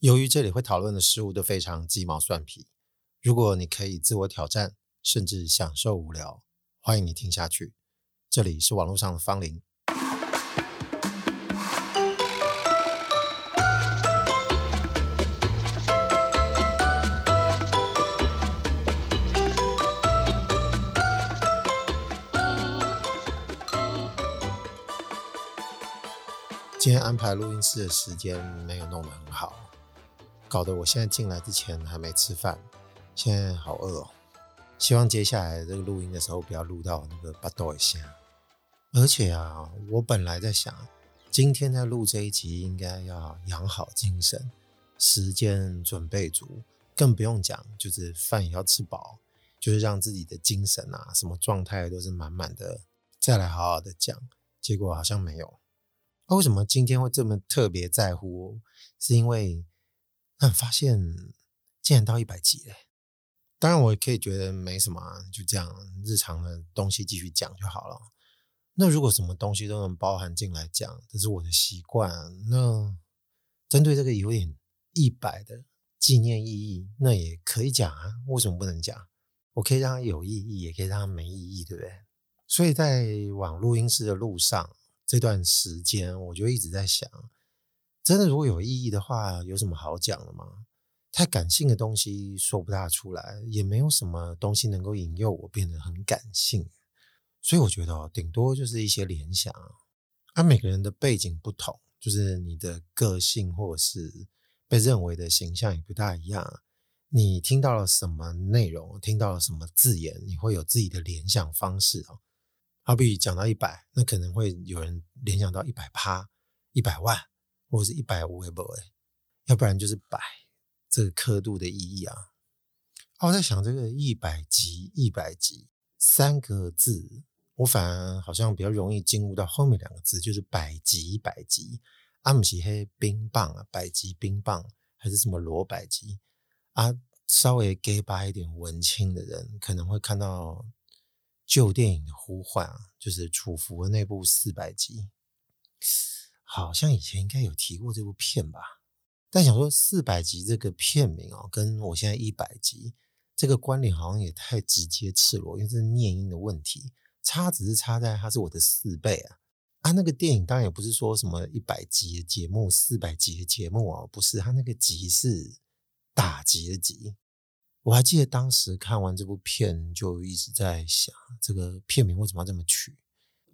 由于这里会讨论的事物都非常鸡毛蒜皮，如果你可以自我挑战，甚至享受无聊，欢迎你听下去。这里是网络上的芳林。今天安排录音室的时间没有弄得很好。搞得我现在进来之前还没吃饭，现在好饿哦。希望接下来这个录音的时候不要录到那个巴豆一下。而且啊，我本来在想，今天在录这一集应该要养好精神，时间准备足，更不用讲，就是饭也要吃饱，就是让自己的精神啊，什么状态都是满满的，再来好好的讲。结果好像没有。那为什么今天会这么特别在乎？是因为。但发现竟然到一百集嘞！当然，我可以觉得没什么，就这样日常的东西继续讲就好了。那如果什么东西都能包含进来讲，这是我的习惯。那针对这个有点一百的纪念意义，那也可以讲啊。为什么不能讲？我可以让它有意义，也可以让它没意义，对不对？所以在往录音室的路上这段时间，我就一直在想。真的，如果有意义的话，有什么好讲的吗？太感性的东西说不大出来，也没有什么东西能够引诱我变得很感性。所以我觉得哦，顶多就是一些联想。而每个人的背景不同，就是你的个性或者是被认为的形象也不大一样。你听到了什么内容，听到了什么字眼，你会有自己的联想方式哦。好比讲到一百，那可能会有人联想到一百趴、一百万。或者是一百五，也不会？要不然就是百，这个刻度的意义啊。我在想这个一百级、一百级三个字，我反而好像比较容易进入到后面两个字，就是百级、百级。阿姆西黑冰棒啊，百级冰棒还是什么罗百级啊？稍微 gay 吧一点文青的人可能会看到旧电影的呼唤啊，就是楚服的那部四百集。好像以前应该有提过这部片吧，但想说四百集这个片名哦，跟我现在一百集这个关联好像也太直接赤裸，因为这是念音的问题，差只是差在它是我的四倍啊。啊，那个电影当然也不是说什么一百集的节目、四百集的节目哦，不是，它那个集是打击的集。我还记得当时看完这部片，就一直在想这个片名为什么要这么取。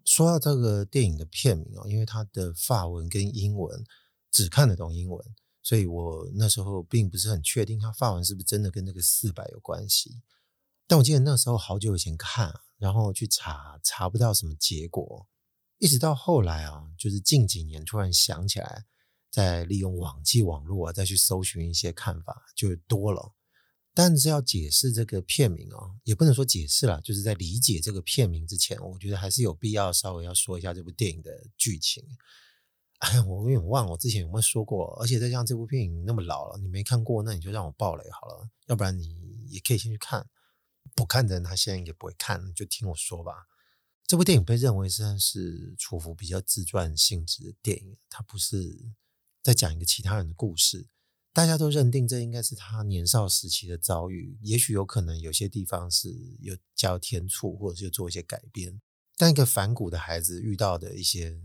说到这个电影的片名哦，因为它的法文跟英文只看得懂英文，所以我那时候并不是很确定它法文是不是真的跟那个四百有关系。但我记得那时候好久以前看，然后去查查不到什么结果，一直到后来啊，就是近几年突然想起来，再利用网际网络啊，再去搜寻一些看法就多了。但是要解释这个片名哦，也不能说解释了，就是在理解这个片名之前，我觉得还是有必要稍微要说一下这部电影的剧情。哎，我有点忘我之前有没有说过，而且再加上这部电影那么老了，你没看过，那你就让我爆雷好了，要不然你也可以先去看。不看的人他现在也不会看，就听我说吧。这部电影被认为算是楚服比较自传性质的电影，它不是在讲一个其他人的故事。大家都认定这应该是他年少时期的遭遇，也许有可能有些地方是有加添醋，或者是做一些改编。但一个反骨的孩子遇到的一些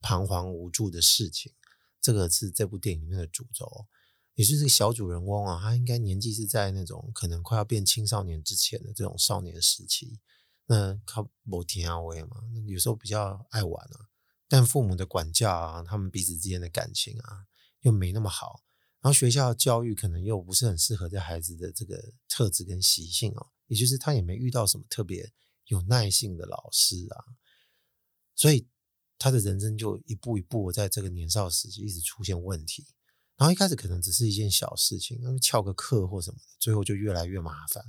彷徨无助的事情，这个是这部电影里面的主轴，也就是小主人翁啊，他应该年纪是在那种可能快要变青少年之前的这种少年时期。那靠某天啊，我也嘛，有时候比较爱玩啊，但父母的管教啊，他们彼此之间的感情啊，又没那么好。然后学校教育可能又不是很适合这孩子的这个特质跟习性哦，也就是他也没遇到什么特别有耐性的老师啊，所以他的人生就一步一步在这个年少时期一直出现问题。然后一开始可能只是一件小事情，那么翘个课或什么的，最后就越来越麻烦，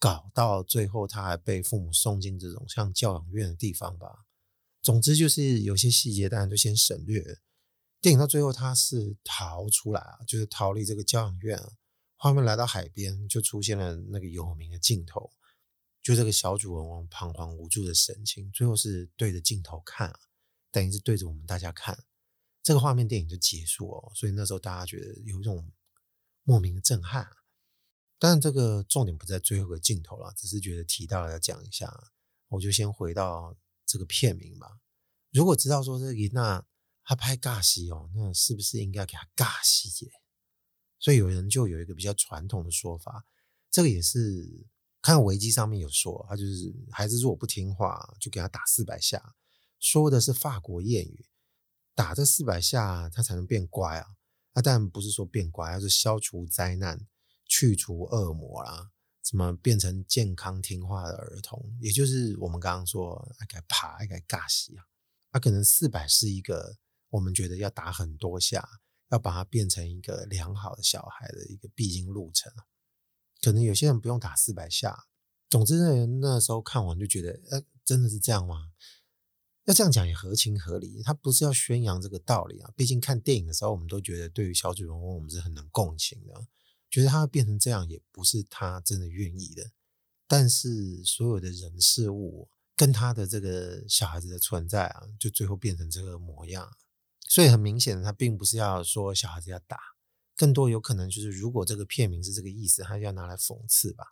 搞到最后他还被父母送进这种像教养院的地方吧。总之就是有些细节当然就先省略。电影到最后，他是逃出来啊，就是逃离这个教养院啊。画面来到海边，就出现了那个有名的镜头，就这个小主人翁彷徨无助的神情，最后是对着镜头看啊，等于是对着我们大家看。这个画面电影就结束哦，所以那时候大家觉得有一种莫名的震撼。但这个重点不在最后的镜头了，只是觉得提到了要讲一下，我就先回到这个片名吧。如果知道说这个那他拍尬戏哦，那是不是应该给他尬戏耶？所以有人就有一个比较传统的说法，这个也是看维基上面有说，他就是孩子如果不听话，就给他打四百下，说的是法国谚语，打这四百下他才能变乖啊。那当然不是说变乖，而是消除灾难。去除恶魔啦，怎么变成健康听话的儿童？也就是我们刚刚说，爱该爬，爱该尬戏啊。他可能四百是一个我们觉得要打很多下，要把它变成一个良好的小孩的一个必经路程。可能有些人不用打四百下。总之，那时候看完就觉得，呃，真的是这样吗？要这样讲也合情合理。他不是要宣扬这个道理啊。毕竟看电影的时候，我们都觉得对于小主人公，我们是很能共情的。觉得他会变成这样，也不是他真的愿意的。但是所有的人事物跟他的这个小孩子的存在啊，就最后变成这个模样。所以很明显的，他并不是要说小孩子要打，更多有可能就是，如果这个片名是这个意思，他就要拿来讽刺吧。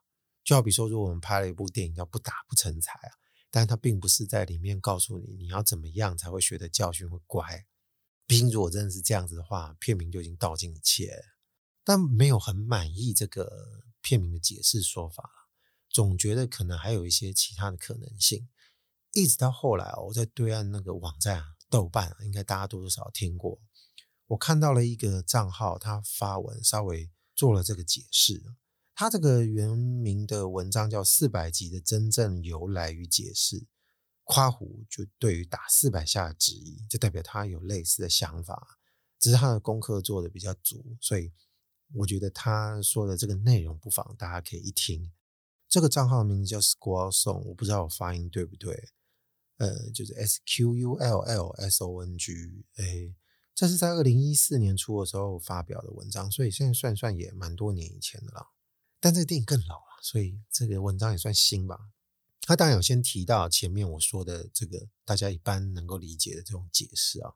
就好比说，如果我们拍了一部电影叫《不打不成才》啊，但是他并不是在里面告诉你你要怎么样才会学得教训会乖。毕竟如果真的是这样子的话，片名就已经道尽一切。但没有很满意这个片名的解释说法，总觉得可能还有一些其他的可能性。一直到后来，我在对岸那个网站啊，豆瓣，应该大家多多少少听过。我看到了一个账号，他发文稍微做了这个解释。他这个原名的文章叫《四百集的真正由来与解释》，夸胡就对于打四百下的质疑，就代表他有类似的想法，只是他的功课做的比较足，所以。我觉得他说的这个内容，不妨大家可以一听。这个账号的名字叫 Squall Song，我不知道我发音对不对。呃，就是 S Q U L L S O N G。哎，这是在二零一四年初的时候发表的文章，所以现在算算也蛮多年以前的了。但这个电影更老了，所以这个文章也算新吧。他当然有先提到前面我说的这个大家一般能够理解的这种解释啊，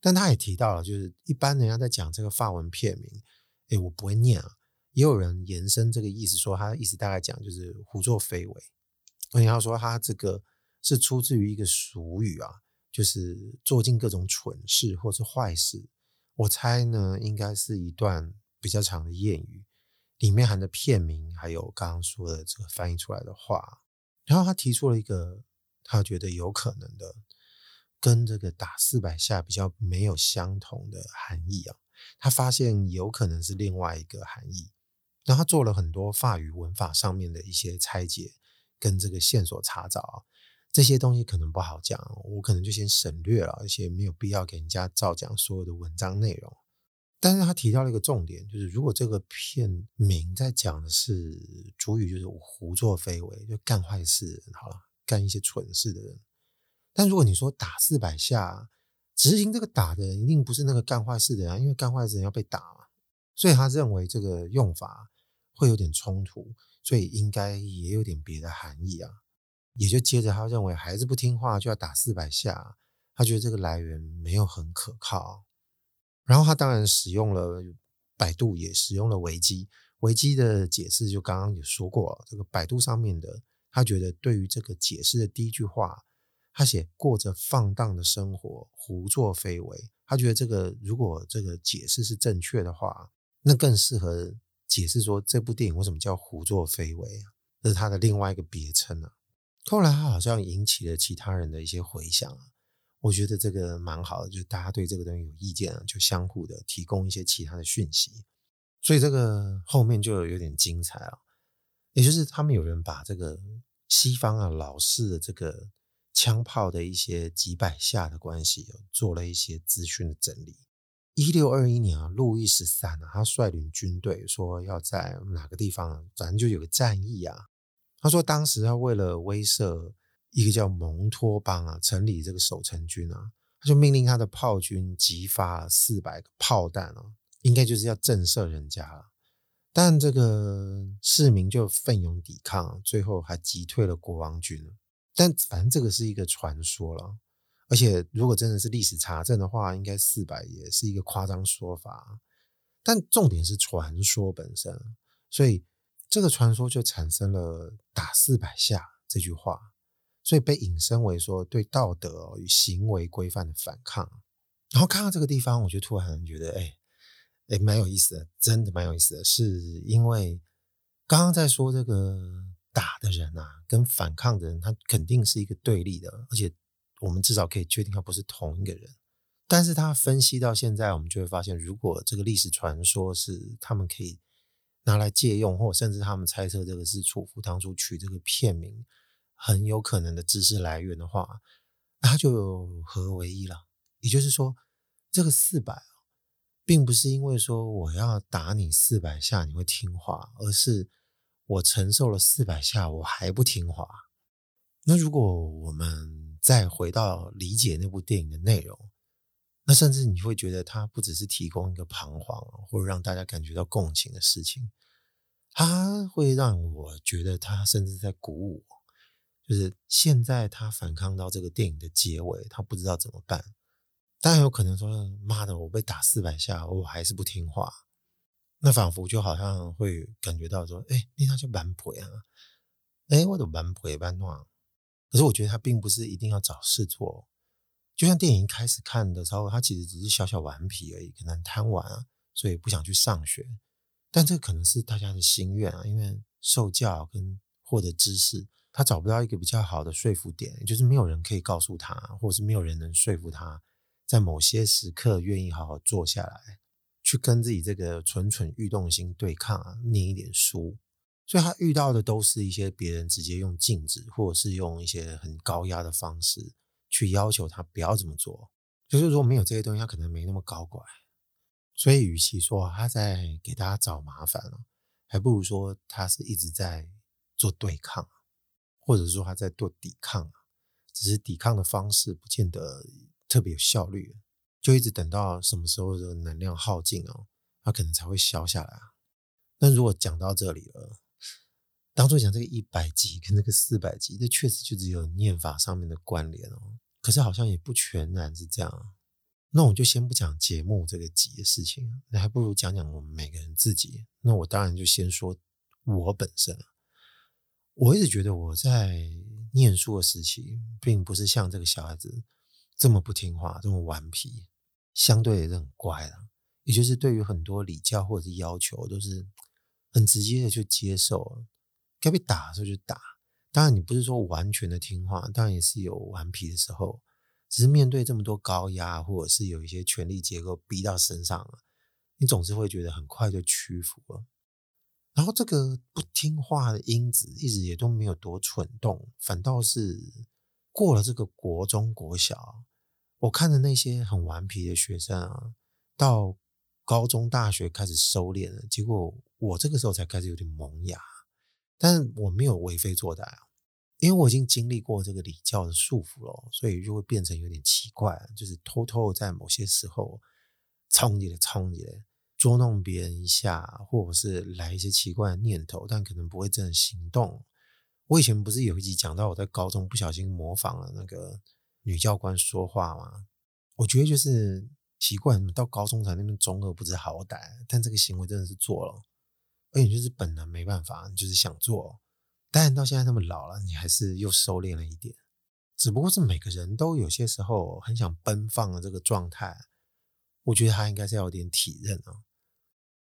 但他也提到了，就是一般人家在讲这个法文片名。哎，我不会念啊。也有人延伸这个意思，说他的意思大概讲就是胡作非为。而且他说他这个是出自于一个俗语啊，就是做尽各种蠢事或是坏事。我猜呢，应该是一段比较长的谚语，里面含着片名，还有刚刚说的这个翻译出来的话。然后他提出了一个他觉得有可能的，跟这个打四百下比较没有相同的含义啊。他发现有可能是另外一个含义，然后他做了很多法语文法上面的一些拆解跟这个线索查找，这些东西可能不好讲，我可能就先省略了，而且没有必要给人家照讲所有的文章内容。但是他提到了一个重点，就是如果这个片名在讲的是主语，就是胡作非为，就干坏事，好了，干一些蠢事的人。但如果你说打四百下。执行这个打的人一定不是那个干坏事的人，因为干坏事的人要被打嘛，所以他认为这个用法会有点冲突，所以应该也有点别的含义啊。也就接着他认为孩子不听话就要打四百下，他觉得这个来源没有很可靠。然后他当然使用了百度，也使用了维基，维基的解释就刚刚也说过，这个百度上面的他觉得对于这个解释的第一句话。他写过着放荡的生活，胡作非为。他觉得这个如果这个解释是正确的话，那更适合解释说这部电影为什么叫胡作非为啊？这是他的另外一个别称啊。后来他好像引起了其他人的一些回响啊。我觉得这个蛮好的，就是大家对这个东西有意见啊，就相互的提供一些其他的讯息。所以这个后面就有点精彩啊。也就是他们有人把这个西方啊老式的这个。枪炮的一些几百下的关系，做了一些资讯的整理。一六二一年啊，路易十三啊，他率领军队说要在哪个地方，反正就有个战役啊。他说当时他为了威慑一个叫蒙托邦啊，城里这个守城军啊，他就命令他的炮军击发四百个炮弹啊，应该就是要震慑人家了。但这个市民就奋勇抵抗，最后还击退了国王军。但反正这个是一个传说了，而且如果真的是历史查证的话，应该四百也是一个夸张说法。但重点是传说本身，所以这个传说就产生了“打四百下”这句话，所以被引申为说对道德与行为规范的反抗。然后看到这个地方，我就突然觉得，哎，哎，蛮有意思的，真的蛮有意思的，是因为刚刚在说这个打的人啊，跟反抗的人，他肯定是一个对立的，而且我们至少可以确定他不是同一个人。但是他分析到现在，我们就会发现，如果这个历史传说是他们可以拿来借用，或甚至他们猜测这个是楚夫当初取这个片名很有可能的知识来源的话，那就合为一了。也就是说，这个四百，并不是因为说我要打你四百下你会听话，而是我承受了四百下我还不听话。那如果我们再回到理解那部电影的内容，那甚至你会觉得它不只是提供一个彷徨或者让大家感觉到共情的事情，它会让我觉得它甚至在鼓舞，就是现在他反抗到这个电影的结尾，他不知道怎么办。当然有可能说：“妈的，我被打四百下，我还是不听话。”那仿佛就好像会感觉到说：“哎，你那叫蛮婆啊！哎，我的蛮婆蛮乱。”可是我觉得他并不是一定要找事做。就像电影一开始看的时候，他其实只是小小顽皮而已，可能贪玩啊，所以不想去上学。但这可能是大家的心愿啊，因为受教跟获得知识，他找不到一个比较好的说服点，就是没有人可以告诉他，或者是没有人能说服他。在某些时刻，愿意好好坐下来，去跟自己这个蠢蠢欲动心对抗啊，念一点书。所以他遇到的都是一些别人直接用禁止，或者是用一些很高压的方式去要求他不要这么做。就是如果没有这些东西，他可能没那么搞怪。所以，与其说他在给大家找麻烦了，还不如说他是一直在做对抗，或者说他在做抵抗，只是抵抗的方式不见得。特别有效率，就一直等到什么时候的能量耗尽哦，他可能才会消下来。那如果讲到这里了，当初讲这个一百级跟那个四百级，这确实就只有念法上面的关联哦。可是好像也不全然是这样。那我就先不讲节目这个集的事情，那还不如讲讲我们每个人自己。那我当然就先说我本身，我一直觉得我在念书的时期，并不是像这个小孩子。这么不听话，这么顽皮，相对也是很乖的。也就是对于很多礼教或者是要求，都是很直接的就接受。该被打的时候就打。当然，你不是说完全的听话，当然也是有顽皮的时候。只是面对这么多高压，或者是有一些权力结构逼到身上了，你总是会觉得很快就屈服了。然后这个不听话的因子一直也都没有多蠢动，反倒是过了这个国中、国小。我看的那些很顽皮的学生啊，到高中、大学开始收敛了，结果我这个时候才开始有点萌芽，但是我没有为非作歹啊，因为我已经经历过这个礼教的束缚了，所以就会变成有点奇怪，就是偷偷在某些时候冲你的冲你的捉弄别人一下，或者是来一些奇怪的念头，但可能不会真的行动。我以前不是有一集讲到我在高中不小心模仿了那个。女教官说话吗，我觉得就是奇怪，到高中才那边中二不知好歹，但这个行为真的是做了，而且就是本能没办法，你就是想做，但到现在那么老了，你还是又收敛了一点。只不过是每个人都有些时候很想奔放的这个状态，我觉得他应该是要有点体认啊。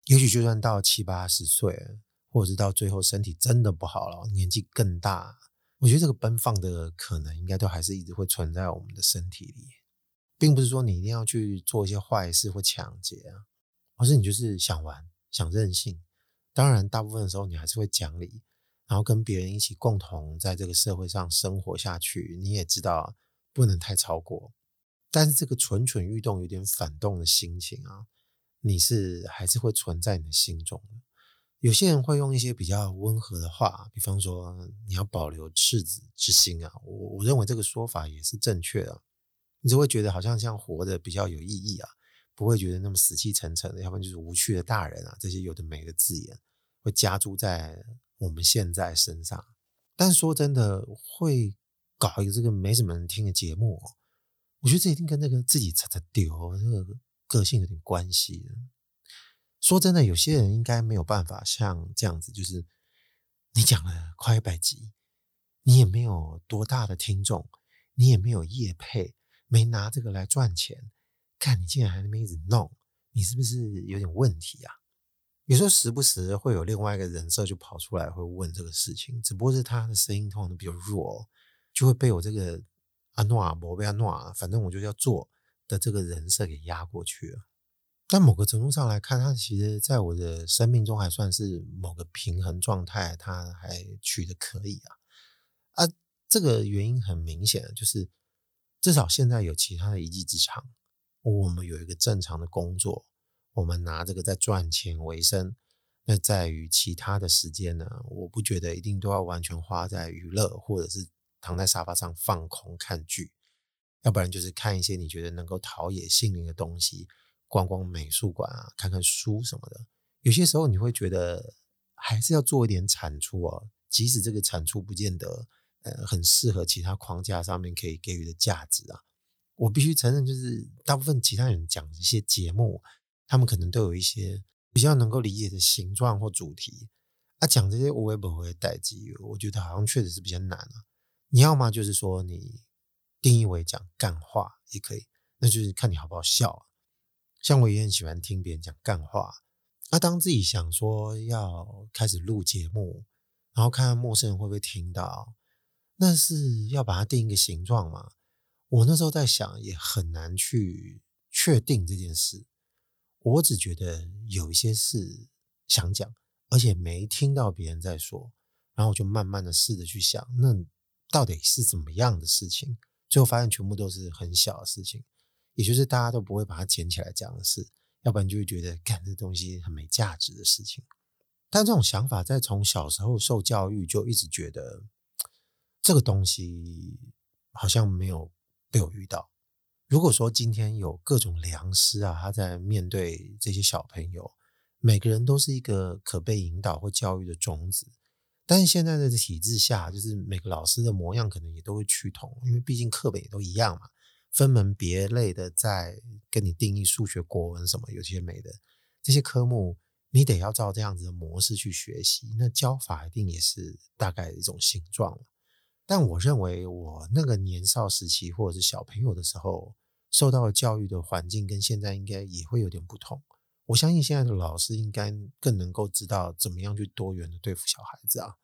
也许就算到七八十岁，或者是到最后身体真的不好了，年纪更大。我觉得这个奔放的可能应该都还是一直会存在我们的身体里，并不是说你一定要去做一些坏事或抢劫啊，而是你就是想玩、想任性。当然，大部分的时候你还是会讲理，然后跟别人一起共同在这个社会上生活下去。你也知道不能太超过，但是这个蠢蠢欲动、有点反动的心情啊，你是还是会存在你的心中的。有些人会用一些比较温和的话，比方说你要保留赤子之心啊，我我认为这个说法也是正确的。你就会觉得好像像活得比较有意义啊，不会觉得那么死气沉沉的，要不然就是无趣的大人啊，这些有的没的字眼会加注在我们现在身上。但说真的，会搞一个这个没什么人听的节目，我觉得这一定跟那个自己擦擦丢这个个性有点关系。说真的，有些人应该没有办法像这样子，就是你讲了快一百集，你也没有多大的听众，你也没有业配，没拿这个来赚钱，看你竟然还那么一直弄，你是不是有点问题啊？有时候时不时会有另外一个人设就跑出来会问这个事情，只不过是他的声音通常都比较弱，就会被我这个阿诺啊，不被阿诺啊，反正我就要做的这个人设给压过去了。但某个程度上来看，他其实在我的生命中还算是某个平衡状态，他还取得可以啊。啊，这个原因很明显，就是至少现在有其他的一技之长，我们有一个正常的工作。我们拿这个在赚钱为生，那在于其他的时间呢？我不觉得一定都要完全花在娱乐，或者是躺在沙发上放空看剧，要不然就是看一些你觉得能够陶冶心灵的东西，逛逛美术馆啊，看看书什么的。有些时候你会觉得还是要做一点产出哦，即使这个产出不见得呃很适合其他框架上面可以给予的价值啊。我必须承认，就是大部分其他人讲一些节目。他们可能都有一些比较能够理解的形状或主题啊，讲这些无微不会代际，我觉得好像确实是比较难啊。你要么就是说你定义为讲干话也可以，那就是看你好不好笑啊。像我也很喜欢听别人讲干话，那当自己想说要开始录节目，然后看看陌生人会不会听到，那是要把它定一个形状嘛？我那时候在想，也很难去确定这件事。我只觉得有一些事想讲，而且没听到别人在说，然后我就慢慢的试着去想，那到底是怎么样的事情？最后发现全部都是很小的事情，也就是大家都不会把它捡起来讲的事，要不然就会觉得干这东西很没价值的事情。但这种想法在从小时候受教育，就一直觉得这个东西好像没有被我遇到。如果说今天有各种良师啊，他在面对这些小朋友，每个人都是一个可被引导或教育的种子。但是现在的体制下，就是每个老师的模样可能也都会趋同，因为毕竟课本也都一样嘛，分门别类的在跟你定义数学、国文什么有些没的这些科目，你得要照这样子的模式去学习，那教法一定也是大概一种形状了。但我认为，我那个年少时期或者是小朋友的时候，受到教育的环境跟现在应该也会有点不同。我相信现在的老师应该更能够知道怎么样去多元的对付小孩子啊。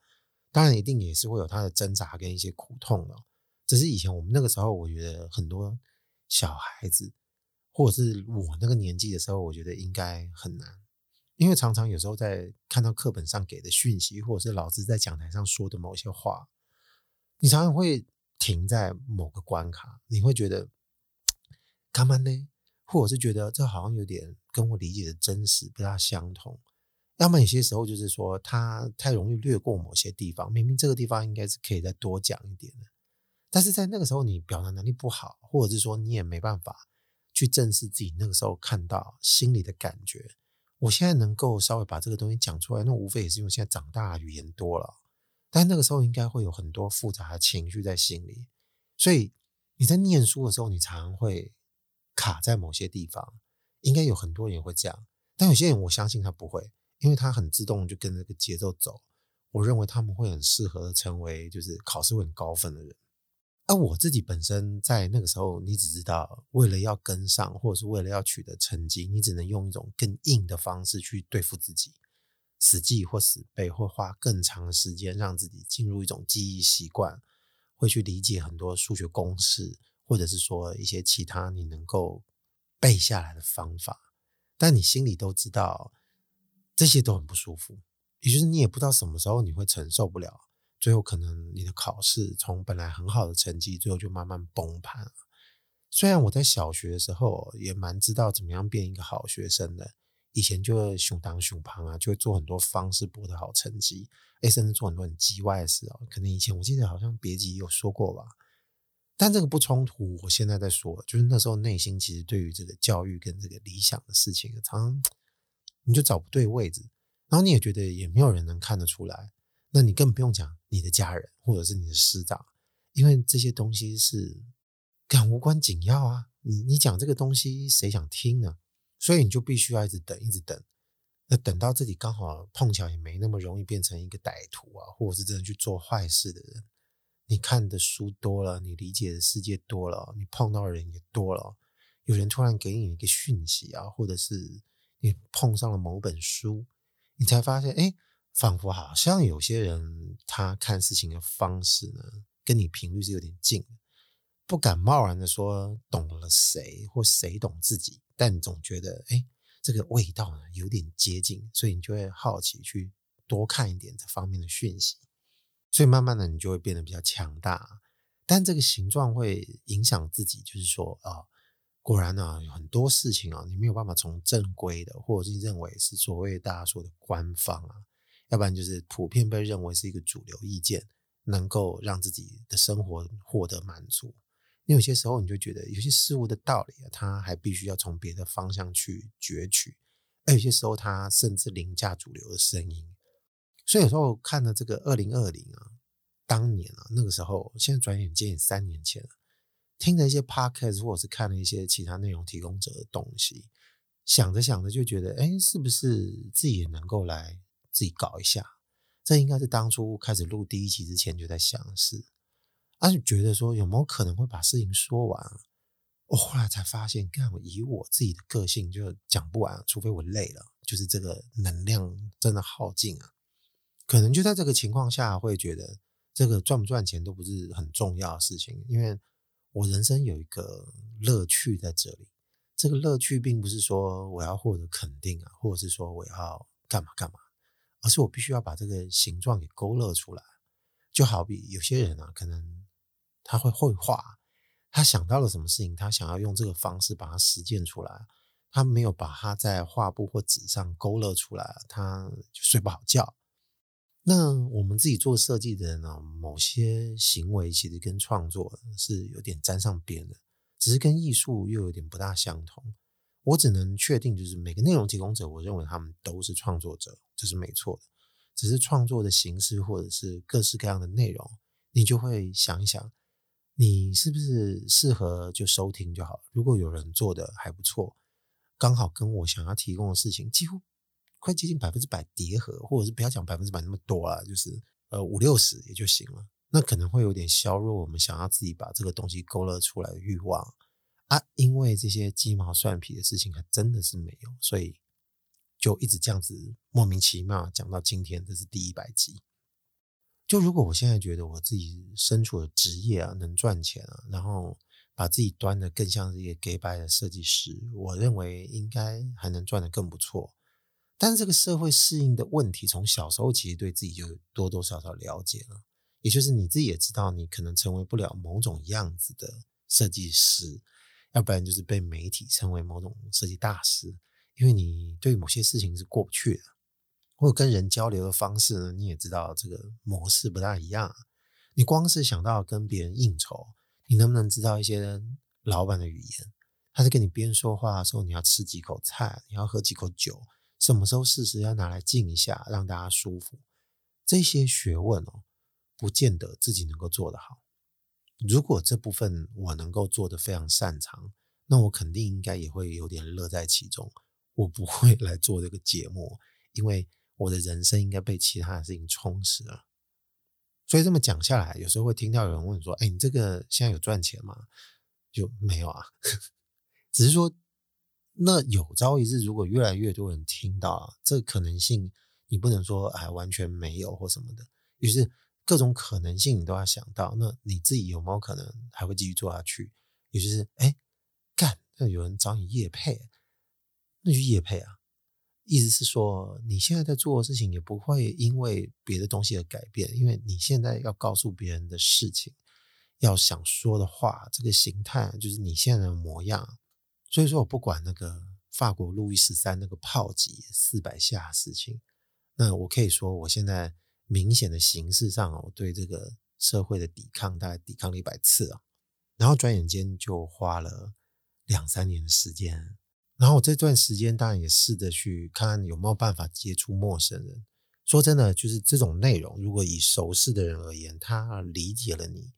当然，一定也是会有他的挣扎跟一些苦痛的。只是以前我们那个时候，我觉得很多小孩子，或者是我那个年纪的时候，我觉得应该很难，因为常常有时候在看到课本上给的讯息，或者是老师在讲台上说的某些话。你常常会停在某个关卡，你会觉得干嘛呢？或者是觉得这好像有点跟我理解的真实不大相同。要么有些时候就是说他太容易略过某些地方，明明这个地方应该是可以再多讲一点的，但是在那个时候你表达能力不好，或者是说你也没办法去正视自己那个时候看到心里的感觉。我现在能够稍微把这个东西讲出来，那无非也是因为现在长大语言多了。但那个时候应该会有很多复杂的情绪在心里，所以你在念书的时候，你常常会卡在某些地方。应该有很多人也会这样，但有些人我相信他不会，因为他很自动就跟那个节奏走。我认为他们会很适合成为就是考试会很高分的人。而我自己本身在那个时候，你只知道为了要跟上，或者是为了要取得成绩，你只能用一种更硬的方式去对付自己。死记或死背，会花更长的时间让自己进入一种记忆习惯，会去理解很多数学公式，或者是说一些其他你能够背下来的方法。但你心里都知道，这些都很不舒服，也就是你也不知道什么时候你会承受不了，最后可能你的考试从本来很好的成绩，最后就慢慢崩盘了。虽然我在小学的时候也蛮知道怎么样变一个好学生的。以前就会熊当熊胖啊，就会做很多方式博得好成绩，哎，甚至做很多很机歪的事哦。可能以前我记得好像别集有说过吧，但这个不冲突。我现在在说，就是那时候内心其实对于这个教育跟这个理想的事情，常常你就找不对位置，然后你也觉得也没有人能看得出来。那你更不用讲你的家人或者是你的师长，因为这些东西是干无关紧要啊。你你讲这个东西，谁想听呢？所以你就必须要一直等，一直等，那等到自己刚好碰巧也没那么容易变成一个歹徒啊，或者是真的去做坏事的人。你看的书多了，你理解的世界多了，你碰到的人也多了。有人突然给你一个讯息啊，或者是你碰上了某本书，你才发现，哎，仿佛好像有些人他看事情的方式呢，跟你频率是有点近。不敢贸然的说懂了谁或谁懂自己，但总觉得，哎，这个味道呢有点接近，所以你就会好奇去多看一点这方面的讯息。所以慢慢的，你就会变得比较强大，但这个形状会影响自己，就是说啊、果然呢、很多事情啊，你没有办法从正规的，或者是认为是所谓大家说的官方啊，要不然就是普遍被认为是一个主流意见，能够让自己的生活获得满足。你有些时候你就觉得有些事物的道理啊，它还必须要从别的方向去攫取，而有些时候它甚至凌驾主流的声音。所以有时候看了这个二零二零啊，当年啊，那个时候，现在转眼间也三年前了，听了一些 podcast 或者是看了一些其他内容提供者的东西，想着想着就觉得，哎，是不是自己也能够来自己搞一下？这应该是当初开始录第一集之前就在想的事，他就觉得说有没有可能会把事情说完？我后来才发现，干，以我自己的个性就讲不完，除非我累了，就是这个能量真的耗尽啊。可能就在这个情况下，会觉得这个赚不赚钱都不是很重要的事情，因为我人生有一个乐趣在这里。这个乐趣并不是说我要获得肯定啊，或者是说我要干嘛干嘛，而是我必须要把这个形状给勾勒出来。就好比有些人啊，可能他会绘画，他想到了什么事情，他想要用这个方式把它实践出来，他没有把它在画布或纸上勾勒出来，他就睡不好觉。那我们自己做设计的人呢，某些行为其实跟创作是有点沾上边的，只是跟艺术又有点不大相同。我只能确定，就是每个内容提供者，我认为他们都是创作者，这是没错的。只是创作的形式或者是各式各样的内容，你就会想一想，你是不是适合就收听就好。如果有人做的还不错，刚好跟我想要提供的事情几乎。快接近百分之百叠合，或者是不要讲百分之百那么多啊，就是呃五六十也就行了。那可能会有点削弱我们想要自己把这个东西勾勒出来的欲望啊。因为这些鸡毛蒜皮的事情还真的是没有，所以就一直这样子莫名其妙讲到今天，这是第一百集。就如果我现在觉得我自己身处的职业啊能赚钱啊，然后把自己端得更像是一个给白的设计师，我认为应该还能赚得更不错。但是这个社会适应的问题，从小时候其实对自己就多多少少了解了，也就是你自己也知道，你可能成为不了某种样子的设计师，要不然就是被媒体称为某种设计大师，因为你对某些事情是过不去的，或跟人交流的方式呢，你也知道这个模式不大一样。你光是想到跟别人应酬，你能不能知道一些老板的语言？他是跟你边说话的时候，你要吃几口菜，你要喝几口酒。什么时候适时要拿来静一下，让大家舒服？这些学问哦，不见得自己能够做得好。如果这部分我能够做得非常擅长，那我肯定应该也会有点乐在其中。我不会来做这个节目，因为我的人生应该被其他的事情充实了。所以这么讲下来，有时候会听到有人问说：“哎，你这个现在有赚钱吗？”就没有啊，只是说。那有朝一日，如果越来越多人听到啊，这可能性，你不能说哎完全没有或什么的，于是各种可能性你都要想到。那你自己有没有可能还会继续做下去？也就是哎干，那有人找你夜配，那就夜配啊。意思是说，你现在在做的事情也不会因为别的东西而改变，因为你现在要告诉别人的事情，要想说的话，这个形态就是你现在的模样。所以说我不管那个法国路易十三那个炮击四百下事情，那我可以说我现在明显的形式上，我对这个社会的抵抗大概抵抗了一百次啊，然后转眼间就花了两三年的时间，然后我这段时间当然也试着去看有没有办法接触陌生人。说真的，就是这种内容，如果以熟识的人而言，他理解了你，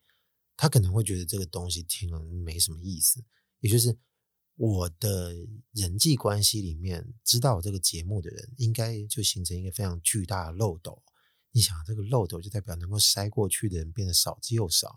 他可能会觉得这个东西听了没什么意思，也就是。我的人际关系里面，知道我这个节目的人，应该就形成一个非常巨大的漏斗。你想，这个漏斗就代表能够筛过去的人变得少之又少。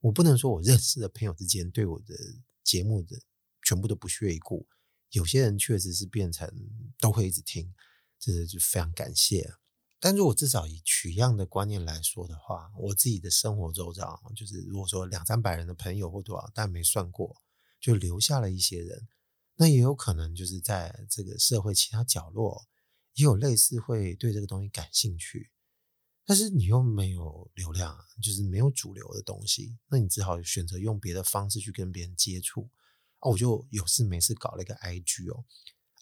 我不能说我认识的朋友之间对我的节目的全部都不屑一顾，有些人确实是变成都会一直听，这就非常感谢。但如果至少以取样的观念来说的话，我自己的生活周遭，就是如果说两三百人的朋友或多少，但没算过。就留下了一些人，那也有可能就是在这个社会其他角落也有类似会对这个东西感兴趣，但是你又没有流量，就是没有主流的东西，那你只好选择用别的方式去跟别人接触。啊，我就有事没事搞了一个 IG 哦。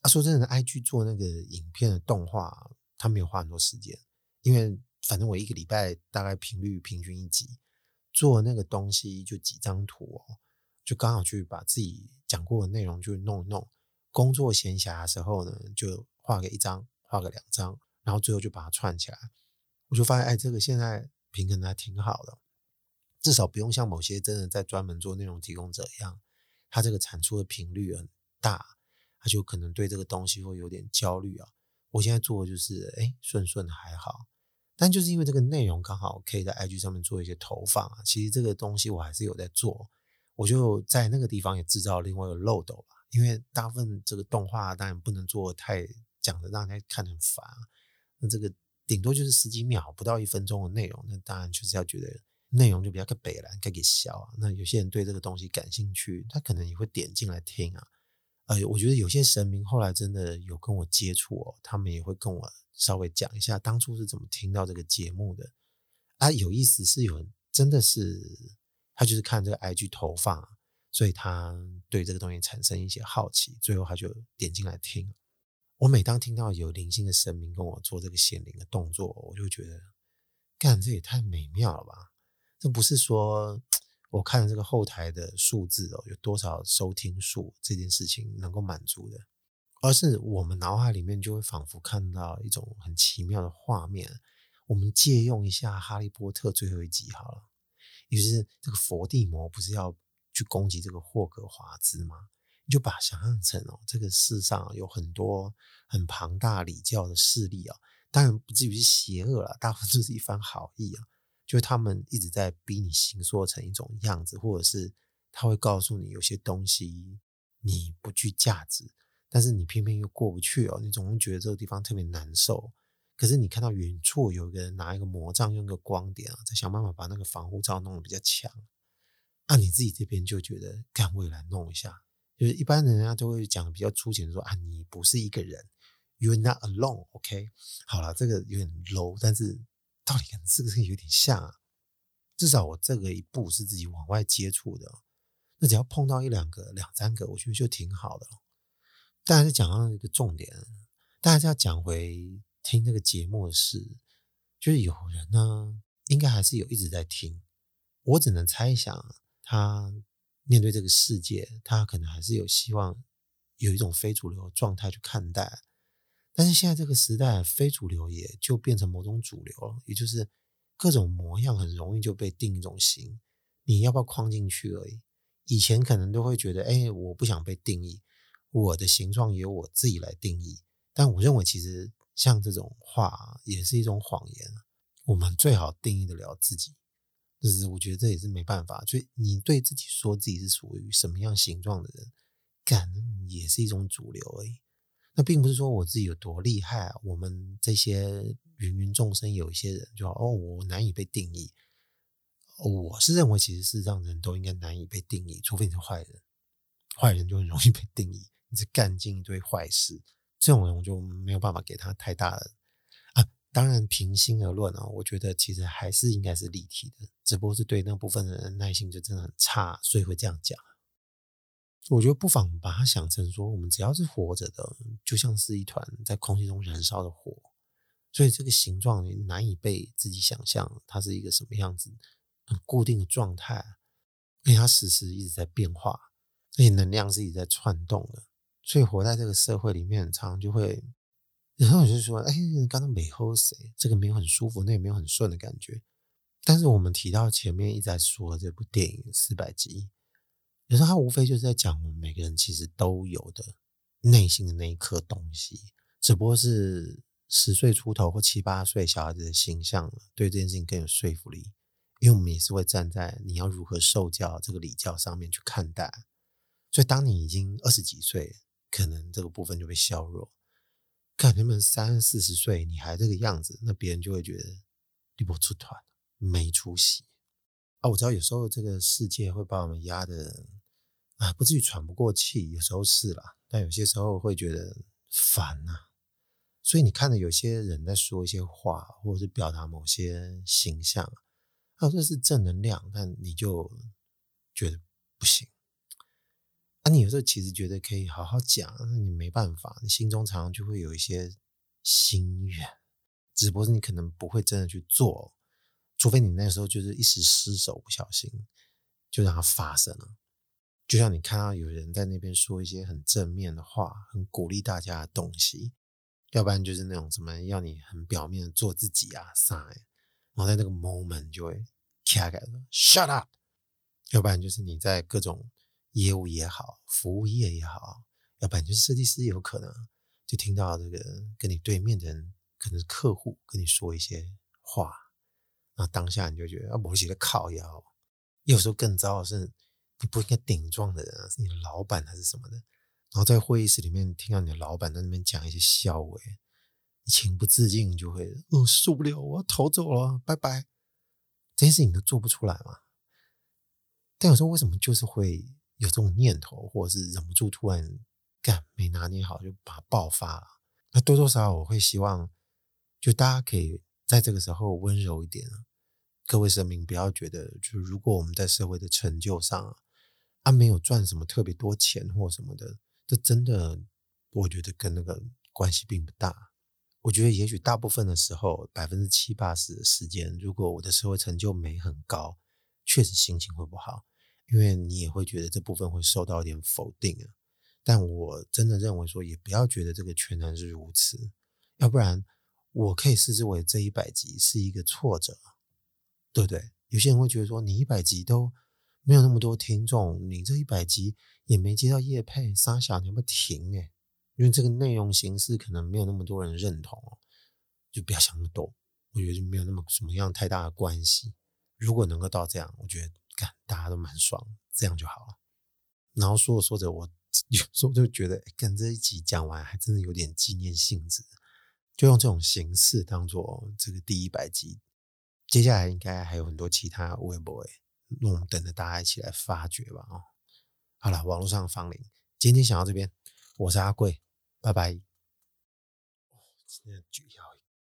啊，说真的，IG 做那个影片的动画，他没有花很多时间，因为反正我一个礼拜大概频率平均一集，做那个东西就几张图哦。就刚好去把自己讲过的内容就弄一弄，工作闲暇的时候呢，就画个一张，画个两张，然后最后就把它串起来。我就发现，哎，这个现在平衡的还挺好的，至少不用像某些真的在专门做内容提供者一样，他这个产出的频率很大，他就可能对这个东西会有点焦虑啊。我现在做的就是，哎，顺顺还好，但就是因为这个内容刚好可以在 IG 上面做一些投放啊，其实这个东西我还是有在做。我就在那个地方也制造另外一个漏斗吧，因为大部分这个动画当然不能做太讲的让人家看很烦，那这个顶多就是十几秒不到一分钟的内容，那当然就是要觉得内容就比较个北蓝，该给小啊。那有些人对这个东西感兴趣，他可能也会点进来听啊。呃，我觉得有些神明后来真的有跟我接触哦，他们也会跟我稍微讲一下当初是怎么听到这个节目的啊。有意思是有真的是。他就是看这个 IG 投放，所以他对这个东西产生一些好奇，最后他就点进来听。我每当听到有灵性的神明跟我做这个显灵的动作，我就觉得，干，这也太美妙了吧！这不是说我看这个后台的数字哦，有多少收听数这件事情能够满足的，而是我们脑海里面就会仿佛看到一种很奇妙的画面。我们借用一下《哈利波特》最后一集好了。于是，这个佛地魔不是要去攻击这个霍格华兹吗？你就把想象成哦，这个世上有很多很庞大礼教的势力啊，当然不至于是邪恶了，大部分都是一番好意啊。就他们一直在逼你形塑成一种样子，或者是他会告诉你有些东西你不具价值，但是你偏偏又过不去哦，你总会觉得这个地方特别难受。可是你看到远处有一个人拿一个魔杖，用一个光点啊，在想办法把那个防护罩弄得比较强。那、你自己这边就觉得，干，我也来弄一下。就是一般人家都会讲比较粗浅的说啊，你不是一个人，you're not alone，OK？、好了，这个有点 low，但是到底可能是不是有点像啊？至少我这个一步是自己往外接触的，那只要碰到一两个、两三个，我觉得就挺好的。但是讲到一个重点，大家要讲回。听这个节目的事，就是有人呢，应该还是有一直在听。我只能猜想，他面对这个世界，他可能还是有希望有一种非主流状态去看待。但是现在这个时代，非主流也就变成某种主流了，也就是各种模样很容易就被定一种型，你要不要框进去而已。以前可能都会觉得，哎，我不想被定义，我的形状由我自己来定义。但我认为，其实。像这种话也是一种谎言，我们最好定义得了自己，就是我觉得这也是没办法。所以你对自己说自己是属于什么样形状的人，干也是一种主流而已。那并不是说我自己有多厉害啊。我们这些芸芸众生，有一些人就哦，我难以被定义。我是认为，其实是让人都应该难以被定义，除非你是坏人，坏人就很容易被定义。你是干尽一堆坏事。这种人我就没有办法给他太大的啊。当然，平心而论啊，我觉得其实还是应该是立体的，只不过是对那部分人的耐心就真的很差，所以会这样讲。我觉得不妨把它想成说，我们只要是活着的，就像是一团在空气中燃烧的火，所以这个形状难以被自己想象，它是一个什么样子，很固定的状态，因为它时时一直在变化，这些能量是一直在窜动的。所以活在这个社会里面，常常就会，然后我就说，哎，刚刚没喝谁，这个没有很舒服，那也没有很顺的感觉。但是我们提到前面一直在说这部电影《四百集》，有时候他无非就是在讲我们每个人其实都有的内心的那一颗东西，只不过是十岁出头或七八岁小孩子的形象对这件事情更有说服力，因为我们也是会站在你要如何受教这个礼教上面去看待。所以当你已经二十几岁，可能这个部分就被削弱。看他们三四十岁你还这个样子，那别人就会觉得你不出团，没出息。啊，我知道有时候这个世界会把我们压得啊，不至于喘不过气，有时候是啦，但有些时候会觉得烦呐。所以你看到有些人在说一些话，或者是表达某些形象，啊，这是正能量，但你就觉得不行。啊，你有时候其实觉得可以好好讲，那你没办法，你心中常常就会有一些心愿，只不过是你可能不会真的去做。除非你那时候就是一时失手，不小心就让它发生了。就像你看到有人在那边说一些很正面的话，很鼓励大家的东西，要不然就是那种什么要你很表面的做自己啊啥，然后在那个 moment 就会卡开说 shut up，要不然就是你在各种业务也好，服务业也好，要不然就是设计师有可能就听到这个跟你对面的人可能是客户跟你说一些话。那当下你就觉得啊，我写的靠腰。有时候更糟的是，你不应该顶撞的人，是你的老板还是什么的？然后在会议室里面听到你的老板在那边讲一些笑话，你情不自禁就会，嗯，受不了，我要逃走了，拜拜。这些事情都做不出来嘛。但有时候为什么就是会有这种念头，或者是忍不住突然干没拿捏好就把它爆发了？那多多少少我会希望，就大家可以。在这个时候温柔一点啊，各位神明不要觉得，就是如果我们在社会的成就上啊，啊没有赚什么特别多钱或什么的，这真的我觉得跟那个关系并不大。我觉得也许大部分的时候，百分之七八十的时间，如果我的社会成就没很高，确实心情会不好，因为你也会觉得这部分会受到一点否定啊。但我真的认为说，也不要觉得这个全然是如此，要不然。我可以视之为这一百集是一个挫折，对不对？有些人会觉得说，你一百集都没有那么多听众，你这一百集也没接到业配，三小你要不停？诶，因为这个内容形式可能没有那么多人认同，就不要想那么多。我觉得就没有那么什么样太大的关系。如果能够到这样，我觉得干大家都蛮爽，这样就好了。然后说着说着，我 有时候就觉得，跟这一集讲完，还真的有点纪念性质。就用这种形式当做这个第一百集，接下来应该还有很多其他微博，那我们等着大家一起来发掘吧。哦，好了，网络上的芳龄，今天讲到这边，我是阿贵，拜拜。今天举